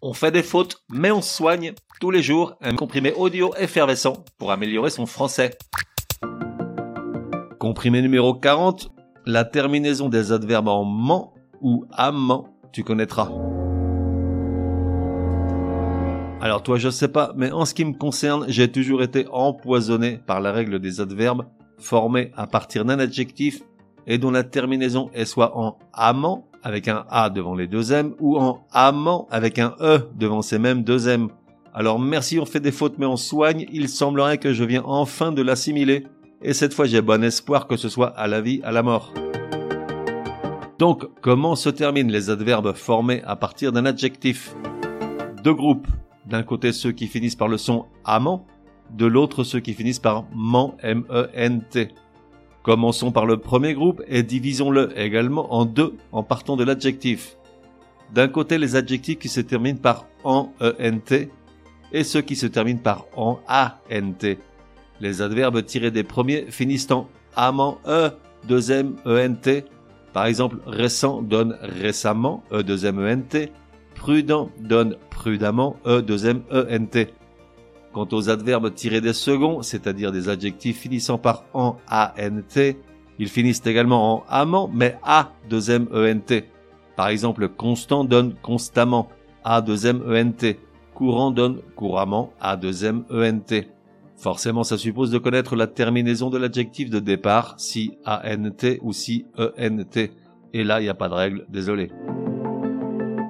On fait des fautes, mais on soigne tous les jours un comprimé audio effervescent pour améliorer son français. Comprimé numéro 40, la terminaison des adverbes en ment ou amant, tu connaîtras. Alors toi je sais pas, mais en ce qui me concerne, j'ai toujours été empoisonné par la règle des adverbes formés à partir d'un adjectif et dont la terminaison est soit en amant avec un A devant les deux M ou en amant avec un E devant ces mêmes deux M. Alors merci, on fait des fautes mais on soigne, il semblerait que je viens enfin de l'assimiler. Et cette fois j'ai bon espoir que ce soit à la vie, à la mort. Donc, comment se terminent les adverbes formés à partir d'un adjectif? Deux groupes. D'un côté ceux qui finissent par le son amant, de l'autre ceux qui finissent par ment, M-E-N-T. Commençons par le premier groupe et divisons-le également en deux en partant de l'adjectif. D'un côté les adjectifs qui se terminent par en ENT et ceux qui se terminent par en ANT. Les adverbes tirés des premiers finissent en amant E, deuxième ENT. Par exemple, récent donne récemment, E deuxième ENT. Prudent donne prudemment, E deuxième ENT. Quant aux adverbes tirés des seconds, c'est-à-dire des adjectifs finissant par en ANT, ils finissent également en amant, mais A deuxième ENT. Par exemple, constant donne constamment, A deuxième ENT. Courant donne couramment, A deuxième ENT. Forcément, ça suppose de connaître la terminaison de l'adjectif de départ, si ANT ou si ENT. Et là, il n'y a pas de règle, désolé.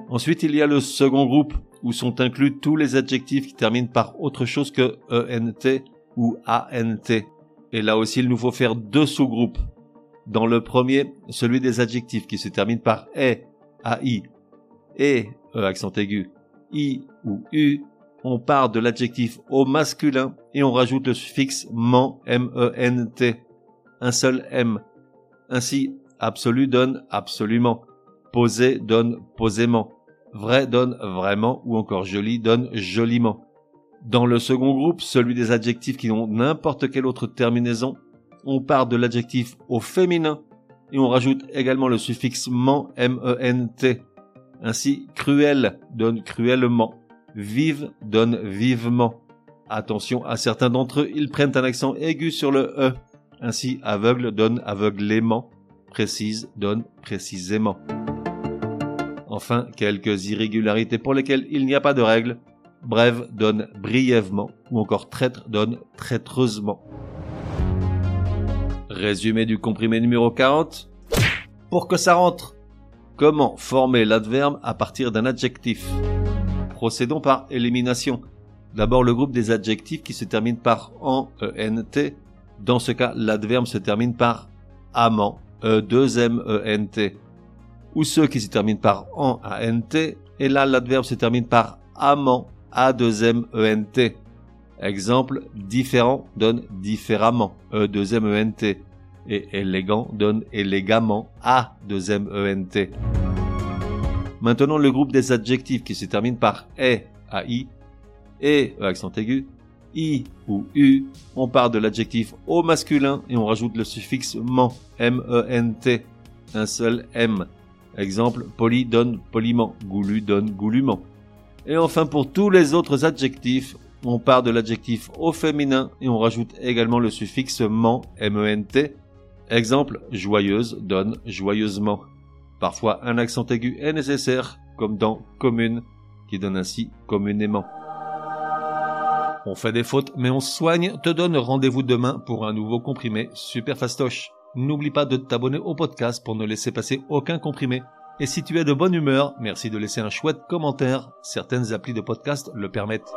Ensuite, il y a le second groupe, où sont inclus tous les adjectifs qui terminent par autre chose que ENT ou ANT. Et là aussi, il nous faut faire deux sous-groupes. Dans le premier, celui des adjectifs qui se terminent par E, AI, et, E accent aigu, I ou U, on part de l'adjectif au masculin et on rajoute le suffixe ment, M-E-N-T. Un seul M. Ainsi, absolu donne absolument. Posé donne posément. Vrai donne vraiment ou encore joli donne joliment. Dans le second groupe, celui des adjectifs qui n'ont n'importe quelle autre terminaison, on part de l'adjectif au féminin et on rajoute également le suffixe ment, M-E-N-T. Ainsi, cruel donne cruellement, vive donne vivement. Attention à certains d'entre eux, ils prennent un accent aigu sur le E. Ainsi, aveugle donne aveuglément, précise donne précisément. Enfin, quelques irrégularités pour lesquelles il n'y a pas de règle. Brève donne brièvement ou encore traître donne traîtreusement. Résumé du comprimé numéro 40. Pour que ça rentre. Comment former l'adverbe à partir d'un adjectif? Procédons par élimination. D'abord le groupe des adjectifs qui se terminent par en, ENT. Dans ce cas, l'adverbe se termine par amant, E, 2 M, ENT ou ceux qui se terminent par en ant, et là l'adverbe se termine par amant, a 2 m e n t. Exemple, différent donne différemment, e 2 m e n t, et élégant donne élégamment, a 2 m e n t. Maintenant le groupe des adjectifs qui se terminent par e, ai, et e accent aigu, i ou u, on part de l'adjectif au masculin et on rajoute le suffixe ment, m e n t, un seul m Exemple, poli donne poliment, goulu donne goulument. Et enfin, pour tous les autres adjectifs, on part de l'adjectif au féminin et on rajoute également le suffixe ment, M-E-N-T. Exemple, joyeuse donne joyeusement. Parfois, un accent aigu est nécessaire, comme dans commune, qui donne ainsi communément. On fait des fautes, mais on soigne, te donne rendez-vous demain pour un nouveau comprimé super fastoche. N'oublie pas de t'abonner au podcast pour ne laisser passer aucun comprimé. Et si tu es de bonne humeur, merci de laisser un chouette commentaire. Certaines applis de podcast le permettent.